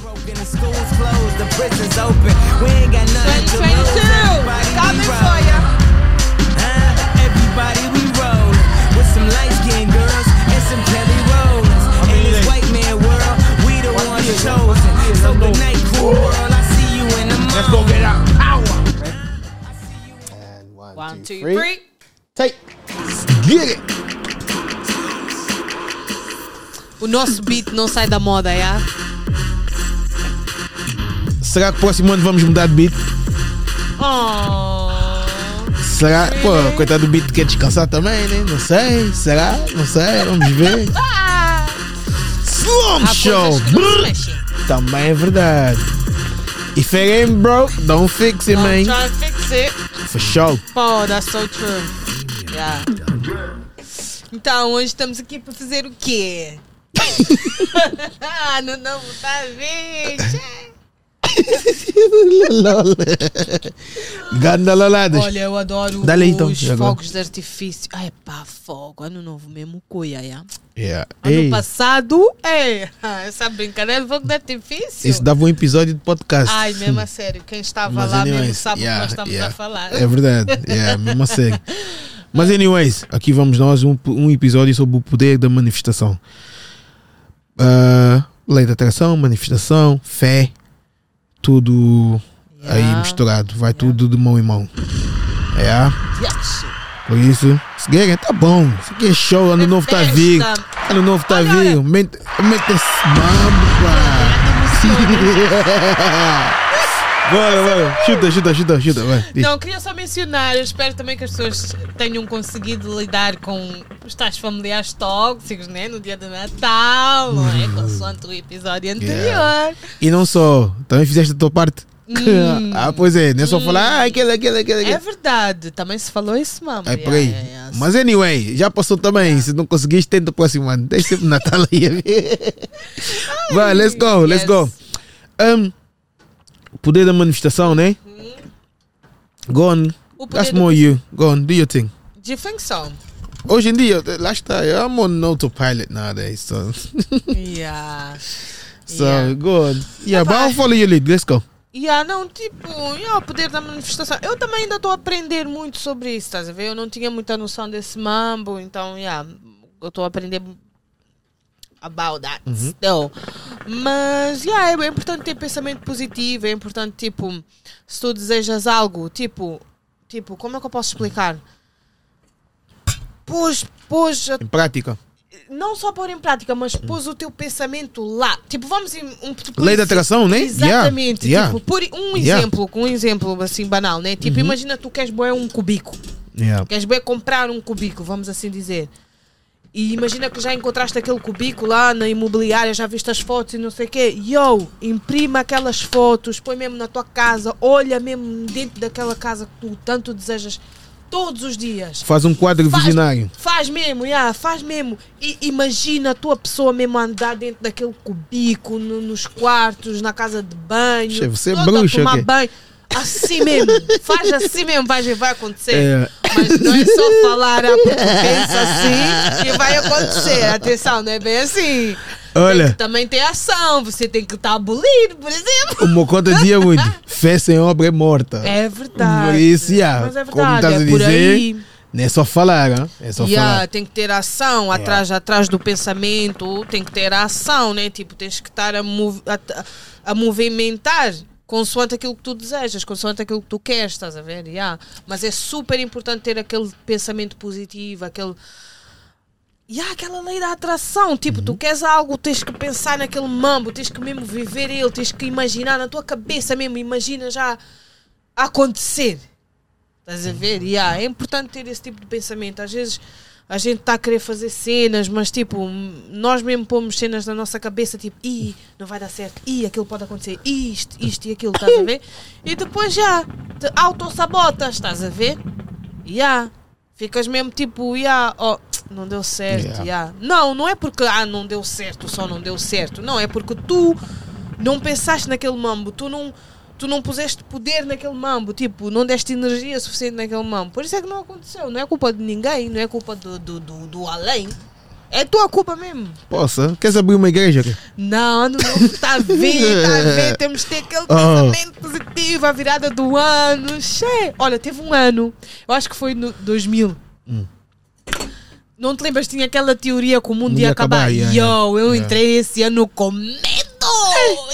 Broken, the school's closed, the prison's open. We ain't got nothing to lose. Everybody coming we for ya. Huh? Everybody we roll with some light skinned girls and some Kelly rollers. In this white man world, we the ones chosen. So good night, cool world. I see you in the morning. Let's go get our power. And one, One, two, two, three. three. Take. Get it. O nosso beat não sai da moda, já? Será que próximo ano vamos mudar de beat? Oh. Será? Pô, coitado do beat quer descansar também, né? Não sei. Será? Não sei. Vamos ver. Slum Show. não. Também é verdade. If it ain't broke, don't fix it, Don't man. try and fix it. For sure. Oh, that's so true. Yeah. Então, hoje estamos aqui para fazer o quê? ah, no novo tá. Lol. Ganda loladas. Olha, eu adoro os então, já agora. fogos de artifício. Ai, pá, fogo. Ano novo mesmo, cuia, yeah. Yeah. Ano Ei, passado, é. Essa brincadeira, fogo de artifício. isso dava um episódio de podcast. Ai, mesmo a sério. Quem estava Mas lá mesmo anyways, sabe yeah, o que nós estamos yeah. a falar. É verdade, yeah, mesmo a sério. Mas, anyways, aqui vamos nós, um, um episódio sobre o poder da manifestação. Ah, lei da atração, manifestação, fé, tudo aí Yeah. misturado, vai tudo de mão em mão. É, Yes. por isso, querem, tá bom. Isso aqui é show, ano É novo tá festa. vindo. Ano novo tá vindo. Mente mente mambo, pá. Bora, bora. Chuta, chuta, chuta, chuta, vai. Não, queria só mencionar, eu espero também que as pessoas tenham conseguido lidar com os tais familiares tóxicos, né? No dia do Natal, não é? Consoante o episódio anterior. Yeah. E não só, também fizeste a tua parte. Hum. ah, pois é, não é só falar, ah, aquele, aquele, aquele. É aquele. verdade, também se falou isso, mama. É. Yeah, yeah, yeah. Mas anyway, já passou também. Se não conseguiste, tenta o próximo ano. Deixa sempre Natal aí. Vai, let's go, let's Yes. go. Um, poder da manifestação, né? Go on. That's do- more you. Go on, do your thing. Do you think so? Hoje em dia, lá está, I'm on autopilot nowadays. So, Yeah. so Yeah. go on. Yeah, but Epá. I'll follow your lead. Let's go. Yeah, não, tipo, yeah, o poder da manifestação. Eu também ainda estou a aprender muito sobre isso, estás a ver? Eu não tinha muita noção desse mambo, então, yeah, eu estou a aprender about that still. Mas, yeah, é importante ter pensamento positivo, é importante, tipo, se tu desejas algo, tipo, tipo, como é que eu posso explicar? Pôs, pôs Em prática. não só pôr em prática, mas pôs o teu pensamento lá. Tipo, vamos em um tipo, Lei da atração, né? Exatamente. Yeah, Tipo, por um Yeah. exemplo, com um exemplo assim banal, né? Tipo, imagina tu queres boer um cubico. Yeah. Queres bem comprar um cubico, vamos assim dizer. E imagina que já encontraste aquele cubico lá na imobiliária, já viste as fotos e não sei o quê. Yo, imprima aquelas fotos, põe mesmo na tua casa, olha mesmo dentro daquela casa que tu tanto desejas todos os dias. Faz um quadro Faz- visionário. Faz mesmo, yeah, faz mesmo. E imagina a tua pessoa mesmo andar dentro daquele cubico, no- nos quartos, na casa de banho. Che, você é bruxa, tomar o quê? banho. Assim mesmo. Faz assim mesmo, vai, vai acontecer. É. Mas não é só falar, ah, porque pensa assim e vai acontecer. Atenção, não é bem assim. Tem Olha, que também ter ação. Você tem que estar abolido, por exemplo. o meu conta dizia muito: fé sem obra é morta. É verdade. Isso, yeah, Mas é como verdade, estás a é por dizer, aí. não é só falar, hein? é só Yeah, falar. tem que ter ação atrás, atrás do pensamento, tem que ter ação, né? Tipo, tens que estar a, mov a, a movimentar consoante aquilo que tu desejas, consoante aquilo que tu queres, estás a ver? Yeah. Mas é super importante ter aquele pensamento positivo, aquele. Yeah, aquela lei da atração, tipo, tu queres algo, tens que pensar naquele mambo, tens que mesmo viver ele, tens que imaginar na tua cabeça mesmo, imagina já acontecer. Estás a ver? Yeah, é importante ter esse tipo de pensamento. Às vezes a gente está a querer fazer cenas, mas tipo, nós mesmo pomos cenas na nossa cabeça, tipo, ih, não vai dar certo, ih, aquilo pode acontecer, isto, isto e aquilo, estás a ver? E depois já te autossabotas, estás a ver? Já. Ficas mesmo tipo, já, ó, não deu certo, Yeah. já. Não, não é porque, ah, não deu certo, só não deu certo. Não, é porque tu não pensaste naquele mambo, tu não, tu não puseste poder naquele mambo, tipo, não deste energia suficiente naquele mambo. Por isso é que não aconteceu. Não é culpa de ninguém, não é culpa do, do, do, do além. É tua culpa mesmo. Possa? Queres abrir uma igreja? Não, novo está a vir, está a ver. Temos que ter aquele Ah. pensamento positivo, a virada do ano. Che. Olha, teve um ano, eu acho que foi no 2000. Hum. Não te lembras? Tinha aquela teoria que o mundo Mundo ia ia acabar. acabar, yeah, Yo, eu yeah. entrei esse ano com medo.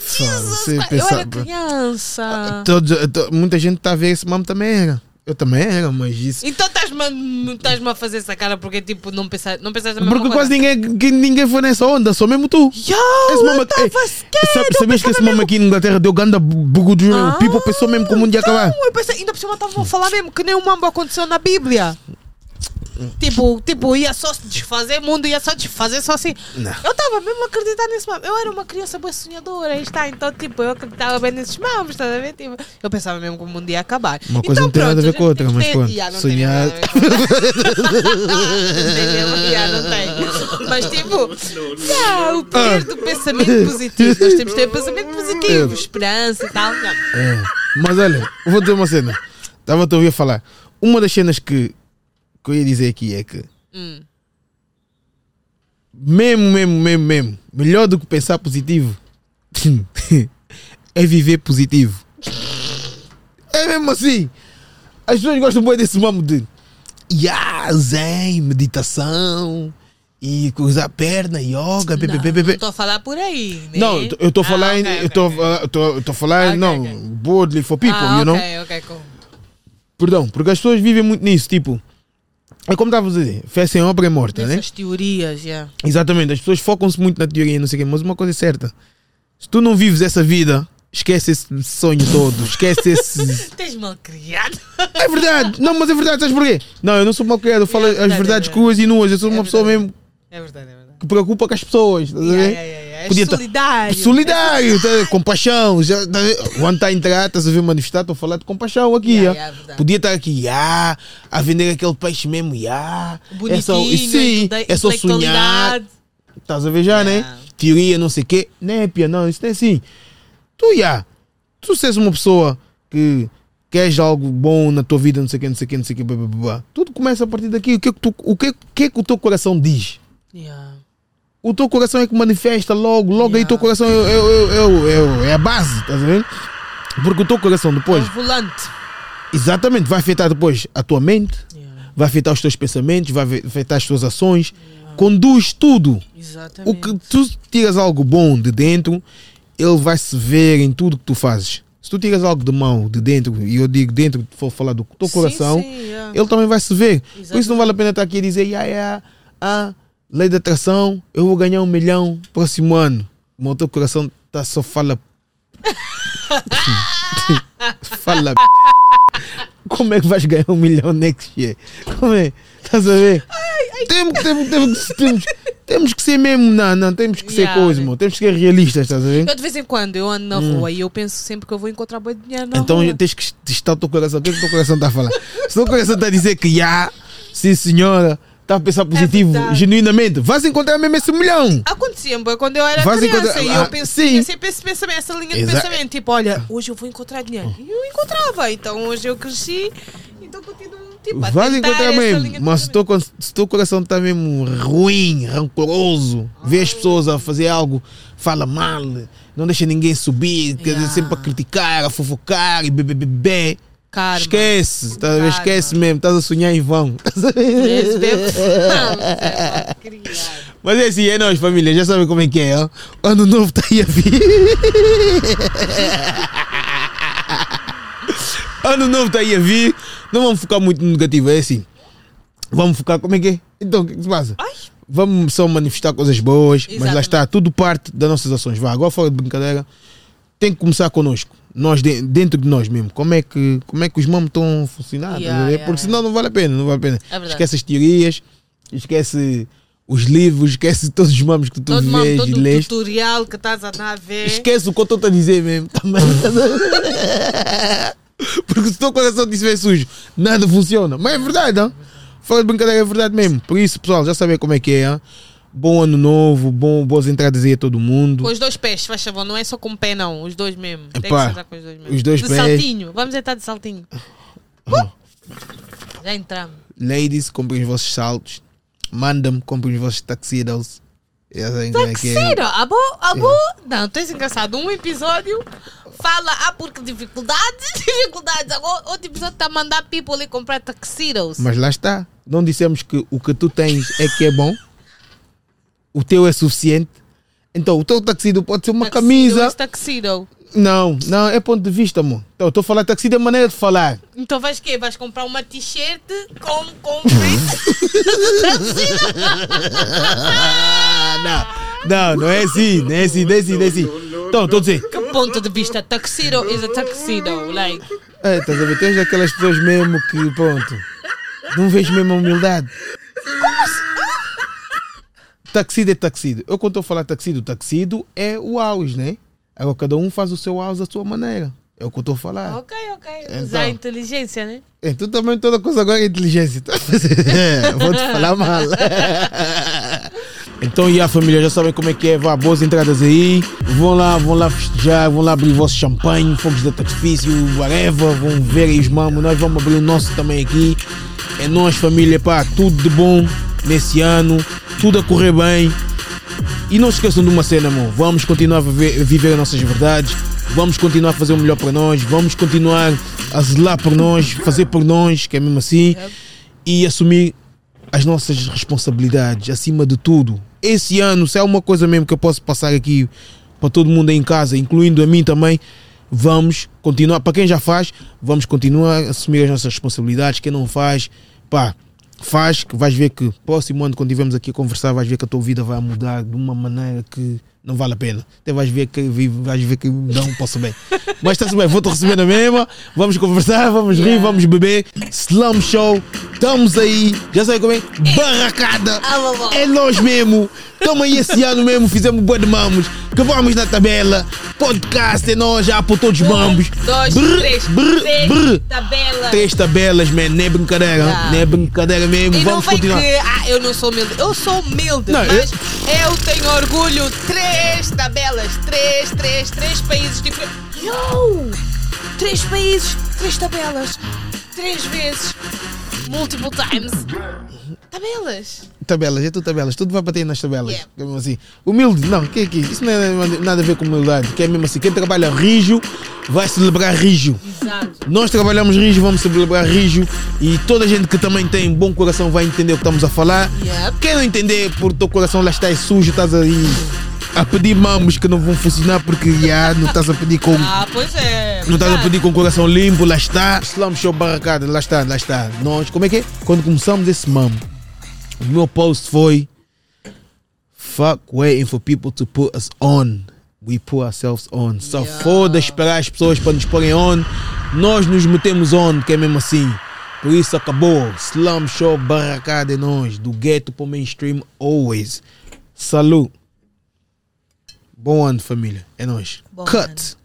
Jesus, você Christ. eu pensa- era criança. Todos- to- muita gente está a ver esse mamo também era. Eu também era, mas isso. Então estás-me estás a fazer essa cara porque tipo não pensaste, não pensaste na mesma Porque coisa? quase ninguém, ninguém foi nessa onda, só mesmo tu. Yo, Esse mama, eu tava scared, sabe, eu sabias que esse mamo aqui na Inglaterra deu ganda bugo de Ah, O people pensou mesmo que o mundo ia acabar. Não, eu pensei, ainda por cima estavam a falar mesmo que nem o mambo aconteceu na Bíblia. Tipo, tipo, ia só se desfazer, o mundo ia só desfazer, só assim. Não. Eu estava mesmo a acreditar nesse mambo. Eu era uma criança boa sonhadora, aí está. Então, tipo, eu acreditava bem nesses mambos, estás a ver? Tipo, eu pensava mesmo que o mundo ia acabar. Uma coisa então, não tem nada a ver pronto, com outra, mas tem- pronto. Ya, não Sonhar- Tem nada a ver com Não não. Mas, tipo, o poder do pensamento positivo. Nós temos que ter pensamento positivo, esperança e tal. Não. É. Mas olha, vou dizer uma cena. Estava a ouvir falar. Uma das cenas que, que eu ia dizer aqui é que, Hum. mesmo, mesmo, mesmo, mesmo, melhor do que pensar positivo é viver positivo. É mesmo assim. As pessoas gostam muito desse mamo de yeah, zen, meditação e cruzar a perna, yoga, bebê, Não, bebê. não estou a falar por aí. Né? Não, eu estou a Ah, falar, ok, eu estou a- falar, Ok, não, boldly for people, ah, you know? ok, ok, cool. Perdão, porque as pessoas vivem muito nisso, tipo, é como estava a dizer, fé sem obra é morta, né? Dessas teorias, já. Exatamente, as pessoas focam-se muito na teoria, e não sei o quê, mas uma coisa é certa, se tu não vives essa vida, esquece esse sonho todo, esquece esse... Tens mal criado. É verdade, não, mas é verdade, sabes porquê? Não, eu não sou mal criado, eu falo É as verdade, verdades é verdade. cruas e nuas, eu sou É uma pessoa verdade. mesmo É verdade, é verdade. que preocupa com as pessoas, estás a Yeah, ver? yeah, yeah, yeah. És Podia tá- solidário. Solidário, tá, compaixão. Já, tá, quando está a entrar, estás a ver manifestar, estou a falar de compaixão aqui. Yeah, ah. yeah, verdade. Podia estar aqui, ah, a vender aquele peixe mesmo, ah, é só, sim, é só sonhar. Estás a ver já, Yeah. né? Teoria, não sei o quê. Népia, não, isso não é assim. Tu, já, tu és uma pessoa que queres algo bom na tua vida, não sei o quê, não sei o quê, não sei o quê, blá, blá, blá, tudo começa a partir daqui. O que é que, tu, o que, é- que, é que o teu coração diz? Yeah. O teu coração é que manifesta logo, logo aí Yeah. teu coração é, é, é, é, é a base, estás a ver? Porque o teu coração É depois, o volante. exatamente, vai afetar depois a tua mente, Yeah. vai afetar os teus pensamentos, vai afetar as tuas ações, conduz tudo. Exatamente. O que tu tiras algo bom de dentro, ele vai se ver em tudo que tu fazes. Se tu tiras algo de mau de dentro, e eu digo dentro, for falar do teu coração, sim, yeah. ele também vai se ver. Por isso não Exatamente. vale a pena estar aqui a dizer, yeah, yeah, ah, lei da atração, eu vou ganhar um milhão próximo ano. O meu teu coração tá só fala. fala. Como é que vais ganhar um milhão next year? Como é? Estás a ver? Temos, temos, temos, temos, temos que ser mesmo, não, não, temos que ser Yeah, coisa, né? mano. Temos que ser realistas, estás a ver? Eu de vez em quando eu ando na rua e eu penso sempre que eu vou encontrar boi de dinheiro na Hum. Então rua. tens que testar o teu coração. O que é que o teu coração está a falar? Se o teu coração está a dizer que já, sim senhora, está a pensar positivo, verdade. genuinamente, vais encontrar mesmo esse milhão. Acontecia boy, quando eu era Vais criança encontrar- e ah, eu pensei sim. sempre esse pensamento, essa linha de Exa- pensamento. Tipo, olha, hoje eu vou encontrar dinheiro. E eu encontrava. Então hoje eu cresci, então continuo tipo, a Vais encontrar mesmo. de Mas se o teu, con- se o coração está mesmo ruim, rancoroso, vê as pessoas a fazer algo, fala mal, não deixa ninguém subir, quer dizer, Yeah. sempre a criticar, a fofocar e bebê, bebê. Karma. Esquece, tá? Karma. esquece mesmo, estás a sonhar em vão. É. Mas é assim, é nós, família, já sabem como é que é, ó. Ano novo está aí a vir. ano novo está aí a vir. Não vamos focar muito no negativo, é assim. Vamos focar, como é que é? Então, o que, que se passa? Ai. Vamos só manifestar coisas boas, mas lá Exatamente. está, tudo parte das nossas ações. Vá, agora fora de brincadeira, tem que começar connosco. Nós, de- dentro de nós mesmo. Como é que, como é que os mamos estão a funcionar? Yeah, yeah, Porque senão não vale a pena, não vale a pena. É esquece as teorias, esquece os livros, esquece todos os mamos que tu Todo, mamo, vês todo e o lês. tutorial que estás a andar a ver. Esquece o que eu estou a dizer mesmo. Também. Porque se o teu coração estiver sujo, nada funciona. Mas é verdade, não? Fora de brincadeira, é verdade mesmo. Por isso, pessoal, já sabem como é que é. hein? Bom ano novo, bom, boas entradas aí a todo mundo. Com os dois pés, faz favor, não é só com o pé, não. Os dois mesmo. Tem que Epá, sentar com os dois mesmo. os dois de pés. saltinho. Vamos entrar de saltinho. Uh! Já entramos. Ladies, comprem os vossos saltos. Manda-me, compre os vossos tuxedos. É é. Sério, a boa, a boa. Não, tens engraçado. Um episódio fala, ah, porque dificuldades, dificuldades. Agora, outro episódio está a mandar people ali comprar tuxedos. Mas lá está. Não dissemos que o que tu tens é que é bom. O teu é suficiente. Então, o teu taxido pode ser uma Tuxedo camisa. is tuxedo. Não, não, é ponto de vista, amor. Então, estou a falar taxido é maneira de falar. Então vais quê? Vais comprar uma t-shirt com, com não, não, não é assim, não é assim, não é assim, não é assim. Então, estou a dizer, Que ponto de vista? Tuxedo is a tuxedo. Like, é, estás a ver? Tens aquelas pessoas mesmo que, pronto, não vejo mesmo a humildade. Taxido é taxido. Eu, quando estou a falar taxido, taxido é o auge, né? Agora, cada um faz o seu auge da sua maneira. É o que eu estou a falar. ok, ok. Então. Usar a inteligência, né? É, tu também toda coisa agora é inteligência. Vou te falar mal. Então, e a família já sabem como é que é. Vá, boas entradas aí. Vão lá, vão lá festejar, vão lá abrir o vosso champanhe, fogos de artifício, whatever. Vão ver aí os mamos. Nós vamos abrir o nosso também aqui. É nós, família, pá, tudo de bom nesse ano. Tudo a correr bem. E não se esqueçam de uma cena, amor. Vamos continuar a viver, viver as nossas verdades. Vamos continuar a fazer o melhor para nós. Vamos continuar a zelar por nós, fazer por nós, que é mesmo assim. E assumir as nossas responsabilidades, acima de tudo. Esse ano, se há uma coisa mesmo que eu posso passar aqui para todo mundo aí em casa, incluindo a mim também, vamos continuar. Para quem já faz, vamos continuar a assumir as nossas responsabilidades. Quem não faz, pá, faz, que vais ver que próximo ano, quando estivermos aqui a conversar, vais ver que a tua vida vai mudar de uma maneira que não vale a pena. Até vais ver que vais ver que não posso bem. Mas está-se bem, vou-te receber na mesma. Vamos conversar, vamos rir, vamos beber. Slum Show, estamos aí. Já sabe como é? Barracada. É nós mesmo. Estamos aí esse ano mesmo, fizemos boa de mamos. Que vamos na tabela. Podcast é nós já por todos os mambos. dois, Brr, três, brr, três brr. tabelas. Três tabelas, man. Não é brincadeira. Ah. Não é brincadeira mesmo. E vamos continuar. que, ah, eu não sou humilde. Eu sou humilde, Não, mas eu... tenho orgulho. Três tabelas, três, três, três países diferentes. Yo! Três países, três tabelas, três vezes, multiple times. Tabelas. Tabelas, é tudo tabelas, tudo vai bater nas tabelas. Yeah. É mesmo assim. Humilde, não, que é que isso não é nada a ver com humildade, que é mesmo assim, quem trabalha rijo vai celebrar rijo. Exato. Nós trabalhamos rijo, vamos celebrar rijo e toda a gente que também tem bom coração vai entender o que estamos a falar. Yep. Quem não entender por teu coração lá está é sujo, estás aí a pedir mamos que não vão funcionar porque já não estás a pedir com Ah, pois é. não estás a pedir com o coração limpo, lá está. Slum Show Barracada, lá está, lá está. Nós, como é que é? Quando começamos esse mamo, o meu post foi Fuck waiting for people to put us on. We put ourselves on. Só Yeah. foda esperar as pessoas para nos porem on. Nós nos metemos on, que é mesmo assim. Por isso acabou. Slum Show Barracada é nós. Do ghetto para o mainstream, always. Salute. Bom ano, família. É nós. Bom Cut. ano.